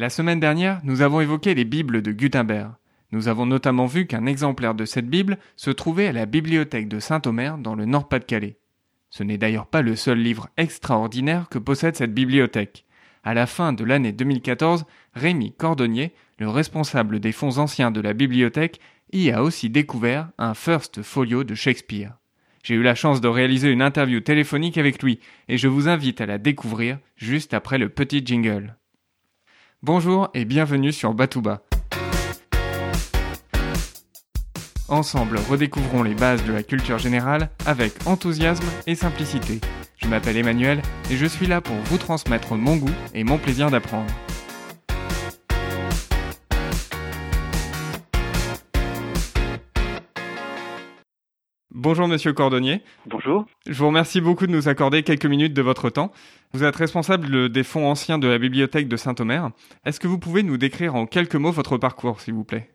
La semaine dernière, nous avons évoqué les Bibles de Gutenberg. Nous avons notamment vu qu'un exemplaire de cette Bible se trouvait à la bibliothèque de Saint-Omer dans le Nord-Pas-de-Calais. Ce n'est d'ailleurs pas le seul livre extraordinaire que possède cette bibliothèque. À la fin de l'année 2014, Rémi Cordonnier, le responsable des fonds anciens de la bibliothèque, y a aussi découvert un First Folio de Shakespeare. J'ai eu la chance de réaliser une interview téléphonique avec lui et je vous invite à la découvrir juste après le petit jingle. Bonjour et bienvenue sur Batouba. Ensemble, redécouvrons les bases de la culture générale avec enthousiasme et simplicité. Je m'appelle Emmanuel et je suis là pour vous transmettre mon goût et mon plaisir d'apprendre. Bonjour Monsieur Cordonnier. Bonjour. Je vous remercie beaucoup de nous accorder quelques minutes de votre temps. Vous êtes responsable des fonds anciens de la bibliothèque de Saint-Omer. Est-ce que vous pouvez nous décrire en quelques mots votre parcours, s'il vous plaît?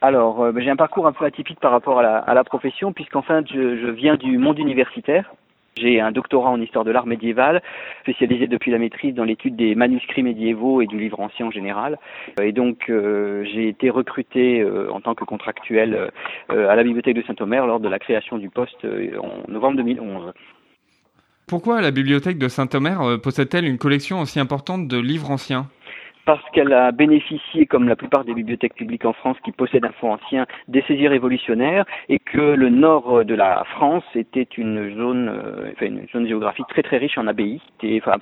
Alors, euh, ben, j'ai un parcours un peu atypique par rapport à la, profession, puisqu'en fait, je, viens du monde universitaire. J'ai un doctorat en histoire de l'art médiéval, spécialisé depuis la maîtrise dans l'étude des manuscrits médiévaux et du livre ancien en général. Et donc, euh, j'ai été recruté euh, en tant que contractuel euh, à la bibliothèque de Saint-Omer lors de la création du poste euh, en novembre 2011. Pourquoi la bibliothèque de Saint-Omer euh, possède-t-elle une collection aussi importante de livres anciens? Parce qu'elle a bénéficié, comme la plupart des bibliothèques publiques en France qui possèdent un fonds ancien, des saisies révolutionnaires et que le nord de la France était une zone, euh, enfin une zone géographique très très riche en abbayes.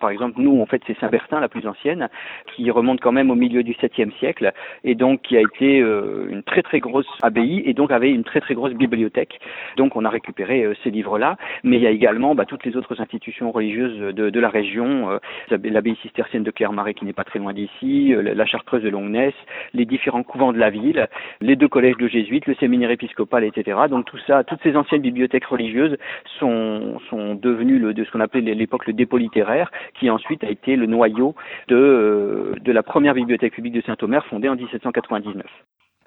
Par exemple, nous, en fait, c'est Saint-Bertin, la plus ancienne, qui remonte quand même au milieu du 7e siècle et donc qui a été euh, une très très grosse abbaye et donc avait une très très grosse bibliothèque. Donc on a récupéré euh, ces livres-là, mais il y a également bah, toutes les autres institutions religieuses de, de la région, euh, l'abbaye cistercienne de Clermarais qui n'est pas très loin d'ici, euh, la chartreuse de Longness, les différents couvents de la ville, les deux collèges de jésuites, le séminaire épiscopal, etc. Donc tout ça, toutes ces anciennes bibliothèques religieuses sont, sont devenues le, de ce qu'on appelait à l'époque le dépôt littéraire, qui ensuite a été le noyau de, euh, de la première bibliothèque publique de Saint-Omer fondée en 1799.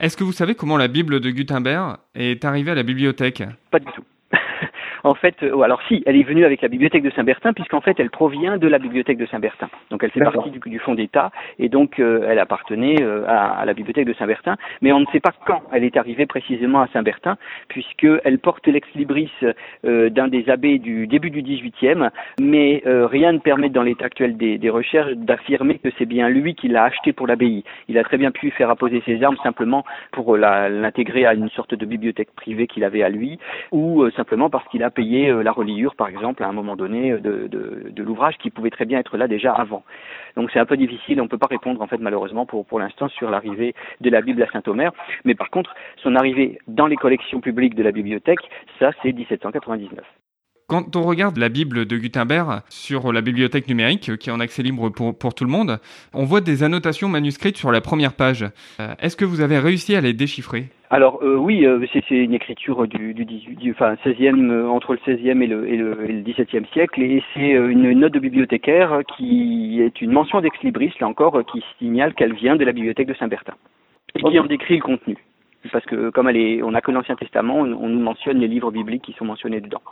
Est-ce que vous savez comment la Bible de Gutenberg est arrivée à la bibliothèque? Pas du tout. En fait, euh, alors si, elle est venue avec la bibliothèque de Saint-Bertin, puisqu'en fait, elle provient de la bibliothèque de Saint-Bertin. Donc, elle fait partie du, du fonds d'État, et donc, euh, elle appartenait euh, à, à, la bibliothèque de Saint-Bertin. Mais on ne sait pas quand elle est arrivée précisément à Saint-Bertin, puisqu'elle porte l'ex-libris euh, d'un des abbés du début du XVIIIe, mais euh, rien ne permet, dans l'état actuel des, des recherches, d'affirmer que c'est bien lui qui l'a acheté pour l'abbaye. Il a très bien pu faire apposer ses armes simplement pour l'intégrer à une sorte de bibliothèque privée qu'il avait à lui, ou simplement parce qu'il a payé euh, la reliure, par exemple, à un moment donné euh, de l'ouvrage qui pouvait très bien être là déjà avant. Donc c'est un peu difficile, on ne peut pas répondre en fait malheureusement pour, pour l'instant sur l'arrivée de la Bible à Saint-Omer, mais par contre son arrivée dans les collections publiques de la bibliothèque, ça c'est 1799. Quand on regarde la Bible de Gutenberg sur la bibliothèque numérique, qui est en accès libre pour, pour tout le monde, on voit des annotations manuscrites sur la première page. Euh, Est-ce que vous avez réussi à les déchiffrer? Alors euh, oui, euh, c'est une écriture du, du, 18, du enfin 16e euh, entre le 16e et le, et le, et le 17e siècle et c'est euh, une note de bibliothécaire qui est une mention d'ex libris là encore qui signale qu'elle vient de la bibliothèque de Saint-Bertin et qui en décrit le contenu parce que comme elle est on n'a que l'Ancien Testament, on, on nous mentionne les livres bibliques qui sont mentionnés dedans.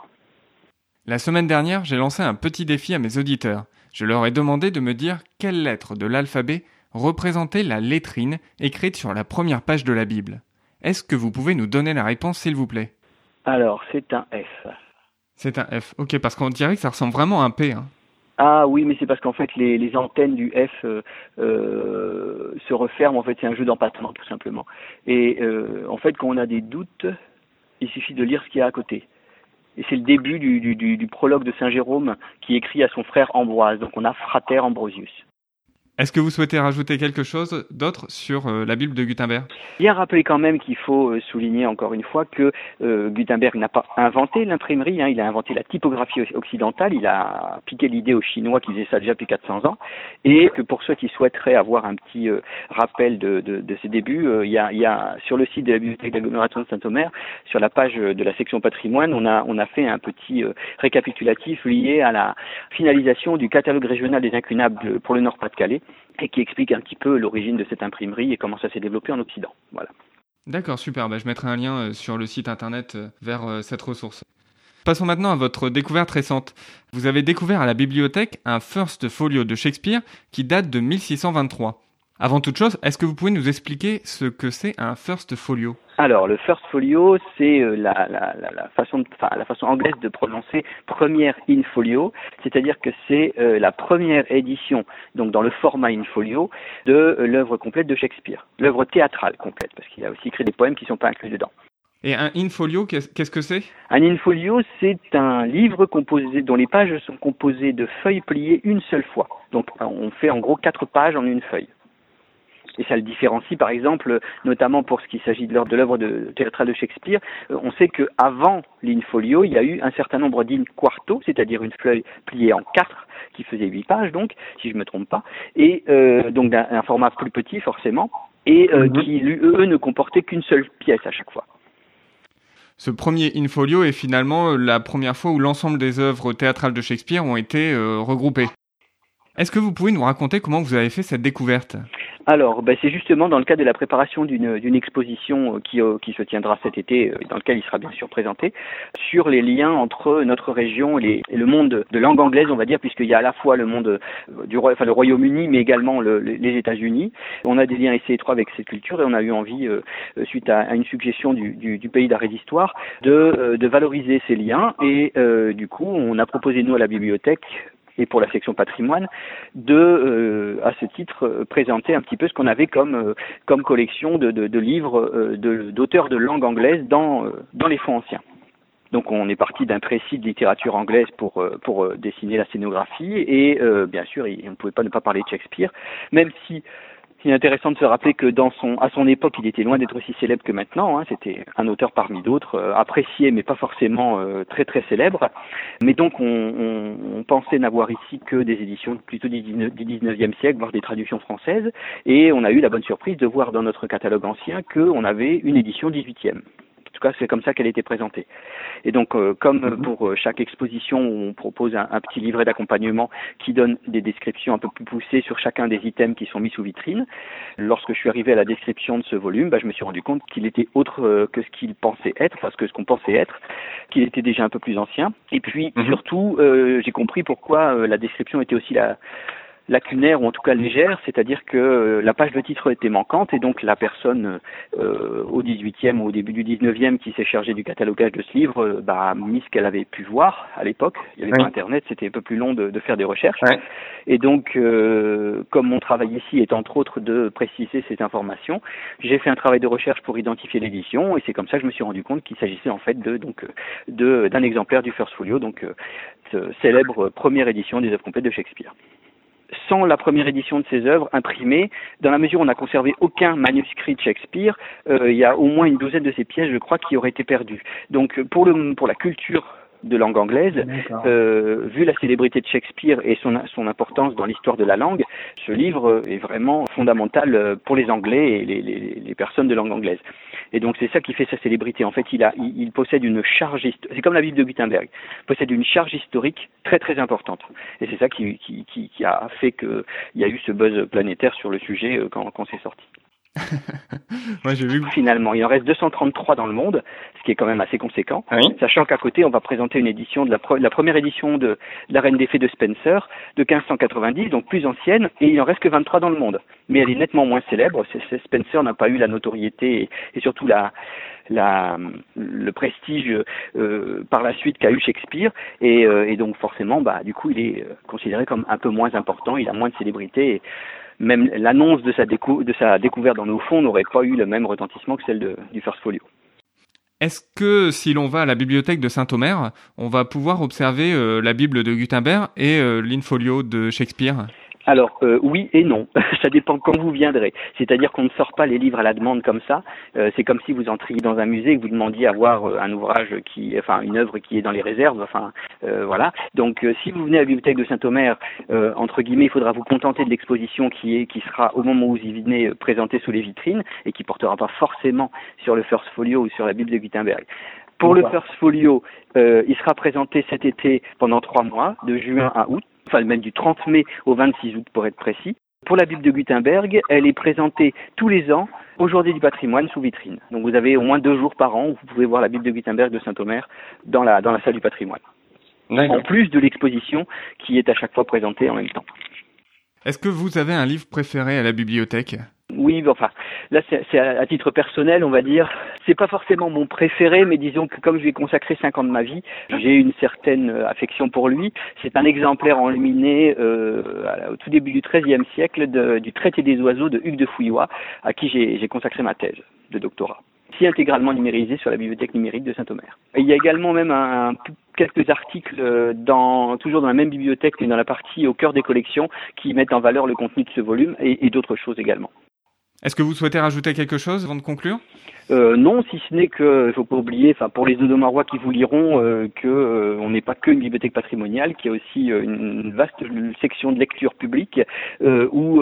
La semaine dernière, j'ai lancé un petit défi à mes auditeurs. Je leur ai demandé de me dire quelle lettre de l'alphabet représentait la lettrine écrite sur la première page de la Bible. Est-ce que vous pouvez nous donner la réponse, s'il vous plaît? Alors, c'est un F. C'est un F. Ok, parce qu'on dirait que ça ressemble vraiment à un P. Hein. Ah oui, mais c'est parce qu'en fait, les, les, antennes du F euh, euh, se referment. En fait, c'est un jeu d'empattement, tout simplement. Et euh, en fait, quand on a des doutes, il suffit de lire ce qu'il y a à côté. Et c'est le début du, du, du, prologue de Saint Jérôme qui écrit à son frère Ambroise. Donc on a Frater Ambrosius. Est-ce que vous souhaitez rajouter quelque chose d'autre sur euh, la Bible de Gutenberg? Bien rappeler quand même qu'il faut euh, souligner encore une fois que euh, Gutenberg n'a pas inventé l'imprimerie, hein, il a inventé la typographie occidentale, il a piqué l'idée aux Chinois qui faisaient ça déjà depuis 400 ans, et que pour ceux qui souhaiteraient avoir un petit rappel de, de, de, ses débuts, il y, a, y, a, sur le site de la bibliothèque d'agglomération de Saint-Omer, sur la page de la section patrimoine, on a, on a fait un petit récapitulatif lié à la finalisation du catalogue régional des incunables pour le Nord-Pas-de-Calais et qui explique un petit peu l'origine de cette imprimerie et comment ça s'est développé en Occident. Voilà. D'accord, super. Bah, je mettrai un lien sur le site internet vers cette ressource. Passons maintenant à votre découverte récente. Vous avez découvert à la bibliothèque un First Folio de Shakespeare qui date de 1623. Avant toute chose, est-ce que vous pouvez nous expliquer ce que c'est un first folio? Alors, le first folio, c'est euh, la, la, la, façon, enfin, la façon anglaise de prononcer première in folio, c'est-à-dire que c'est euh, la première édition, donc dans le format in folio, de euh, l'œuvre complète de Shakespeare, l'œuvre théâtrale complète, parce qu'il a aussi écrit des poèmes qui ne sont pas inclus dedans. Et un in-folio, qu'est-ce que c'est? Un in-folio, c'est un livre composé, dont les pages sont composées de feuilles pliées une seule fois. Donc on fait en gros quatre pages en une feuille. Et ça le différencie, par exemple, notamment pour ce qui s'agit de l'œuvre de théâtrale de Shakespeare. Euh, on sait qu'avant l'in-folio, il y a eu un certain nombre d'in quarto, c'est-à-dire une feuille pliée en quatre, qui faisait huit pages, donc, si je ne me trompe pas, et euh, donc d'un format plus petit, forcément, et euh, mhm. qui, eux, ne comportaient qu'une seule pièce à chaque fois. Ce premier in-folio est finalement la première fois où l'ensemble des œuvres théâtrales de Shakespeare ont été regroupées. Est-ce que vous pouvez nous raconter comment vous avez fait cette découverte? Alors, ben, c'est justement dans le cadre de la préparation d'une exposition euh, qui, euh, qui, se tiendra cet été, euh, dans lequel il sera bien sûr présenté, sur les liens entre notre région et, le monde de langue anglaise, on va dire, puisqu'il y a à la fois le monde du enfin, Royaume-Uni, mais également le, les États-Unis. On a des liens assez étroits avec cette culture et on a eu envie, suite à, une suggestion du, du, du pays d'art et d'histoire, de, de, valoriser ces liens. Et du coup, on a proposé nous à la bibliothèque et pour la section patrimoine, de, euh, à ce titre, euh, présenter un petit peu ce qu'on avait comme, euh, comme collection de, de, de livres d'auteurs de, langue anglaise dans, dans les fonds anciens. Donc on est parti d'un précis de littérature anglaise pour, pour dessiner la scénographie et bien sûr on ne pouvait pas ne pas parler de Shakespeare, même si il est intéressant de se rappeler que dans son, à son époque, il était loin d'être aussi célèbre que maintenant. Hein. C'était un auteur parmi d'autres, euh, apprécié mais pas forcément euh, très très célèbre. Mais donc on, on, on pensait n'avoir ici que des éditions plutôt du 19e siècle, voire des traductions françaises. Et on a eu la bonne surprise de voir dans notre catalogue ancien qu'on avait une édition 18e. En tout cas, c'est comme ça qu'elle était présentée. Et donc, euh, comme mhm. pour euh, chaque exposition, on propose un, petit livret d'accompagnement qui donne des descriptions un peu plus poussées sur chacun des items qui sont mis sous vitrine. Lorsque je suis arrivé à la description de ce volume, bah, je me suis rendu compte qu'il était autre euh, que ce qu'il pensait être, parce que ce qu'on pensait être, qu'il était déjà un peu plus ancien. Et puis, mhm. surtout, j'ai compris pourquoi la description était aussi la, lacunaire ou en tout cas légère, c'est-à-dire que euh, la page de titre était manquante et donc la personne euh, au 18e ou au début du 19e qui s'est chargée du catalogage de ce livre euh, bah, a mis ce qu'elle avait pu voir à l'époque. Il n'y avait pas Internet, c'était un peu plus long de, de faire des recherches. Et donc, euh, comme mon travail ici est entre autres de préciser ces informations, j'ai fait un travail de recherche pour identifier l'édition et c'est comme ça que je me suis rendu compte qu'il s'agissait en fait de donc de d'un exemplaire du First Folio, donc célèbre première édition des œuvres complètes de Shakespeare sans la première édition de ses œuvres imprimées, dans la mesure où on n'a conservé aucun manuscrit de Shakespeare, euh, il y a au moins une douzaine de ces pièces, je crois, qui auraient été perdues. Donc pour, le, pour la culture de langue anglaise, euh, vu la célébrité de Shakespeare et son, son importance dans l'histoire de la langue, ce livre est vraiment fondamental euh, pour les Anglais et les, les, les personnes de langue anglaise. Et donc c'est ça qui fait sa célébrité. En fait, il, a, il, possède une charge, c'est comme la Bible de Gutenberg, il possède une charge historique très très importante. Et c'est ça qui, qui, qui, qui a fait qu'il y a eu ce buzz planétaire sur le sujet euh, quand, quand c'est sorti. Moi, j'ai vu. Finalement, il en reste 233 dans le monde, ce qui est quand même assez conséquent. Sachant qu'à côté, on va présenter une édition de la, la première édition de, La Reine des Fées de Spencer de 1590, donc plus ancienne, et il en reste que 23 dans le monde. Mais elle est nettement moins célèbre. Spencer n'a pas eu la notoriété et, surtout la, la, le prestige euh, par la suite qu'a eu Shakespeare et, euh, et, donc forcément bah du coup il est euh, considéré comme un peu moins important il a moins de célébrité et, même l'annonce de sa, découverte dans nos fonds n'aurait pas eu le même retentissement que celle du First Folio. Est-ce que si l'on va à la bibliothèque de Saint-Omer, on va pouvoir observer euh, la Bible de Gutenberg et euh, l'Infolio de Shakespeare? Alors euh, oui et non, ça dépend quand vous viendrez. C'est-à-dire qu'on ne sort pas les livres à la demande comme ça. Euh, c'est comme si vous entriez dans un musée et que vous demandiez à voir euh, un ouvrage qui, enfin une œuvre qui est dans les réserves. Enfin voilà. Donc si vous venez à la bibliothèque de Saint-Omer, entre guillemets, il faudra vous contenter de l'exposition qui est, qui sera au moment où vous y venez présentée sous les vitrines et qui portera pas forcément sur le First Folio ou sur la Bible de Gutenberg. Pour le First Folio, il sera présenté cet été pendant trois mois, de juin à août enfin même du 30 mai au 26 août pour être précis. Pour la Bible de Gutenberg, elle est présentée tous les ans au Journée du patrimoine sous vitrine. Donc vous avez au moins deux jours par an où vous pouvez voir la Bible de Gutenberg de Saint-Omer dans la, dans la salle du patrimoine. En plus de l'exposition qui est à chaque fois présentée en même temps. Est-ce que vous avez un livre préféré à la bibliothèque? Oui, enfin, là c'est à, titre personnel, on va dire. C'est pas forcément mon préféré, mais disons que comme je lui ai consacré cinq ans de ma vie, j'ai une certaine euh, affection pour lui. C'est un exemplaire enluminé euh, au tout début du XIIIe siècle du traité des oiseaux de Hugues de Fouillois, à qui j'ai consacré ma thèse de doctorat si intégralement numérisé sur la bibliothèque numérique de Saint-Omer. Il y a également même quelques articles euh, dans, toujours dans la même bibliothèque, mais dans la partie au cœur des collections, qui mettent en valeur le contenu de ce volume et d'autres choses également. Est-ce que vous souhaitez rajouter quelque chose avant de conclure? Euh, non, si ce n'est que, il faut pas oublier, enfin pour les Odomarois qui vous liront, euh, que euh, on n'est pas qu'une bibliothèque patrimoniale, qu'il y a aussi euh, une vaste section de lecture publique où,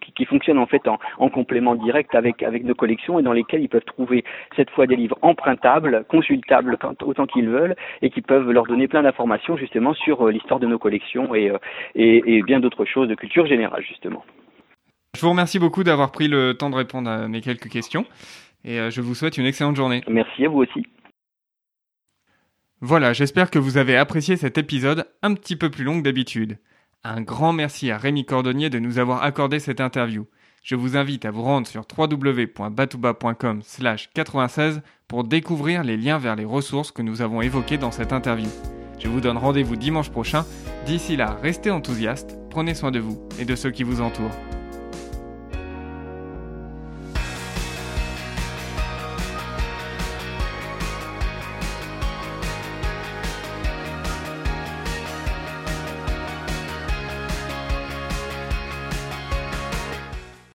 qui, qui, fonctionne en fait en, en, complément direct avec avec nos collections et dans lesquelles ils peuvent trouver cette fois des livres empruntables, consultables autant qu'ils veulent et qui peuvent leur donner plein d'informations justement sur l'histoire de nos collections et, et, et bien d'autres choses de culture générale justement. Je vous remercie beaucoup d'avoir pris le temps de répondre à mes quelques questions et euh, je vous souhaite une excellente journée. Merci à vous aussi. Voilà, j'espère que vous avez apprécié cet épisode un petit peu plus long que d'habitude. Un grand merci à Rémi Cordonnier de nous avoir accordé cette interview. Je vous invite à vous rendre sur www.batouba.com 96 pour découvrir les liens vers les ressources que nous avons évoquées dans cette interview. Je vous donne rendez-vous dimanche prochain. D'ici là, restez enthousiastes, prenez soin de vous et de ceux qui vous entourent.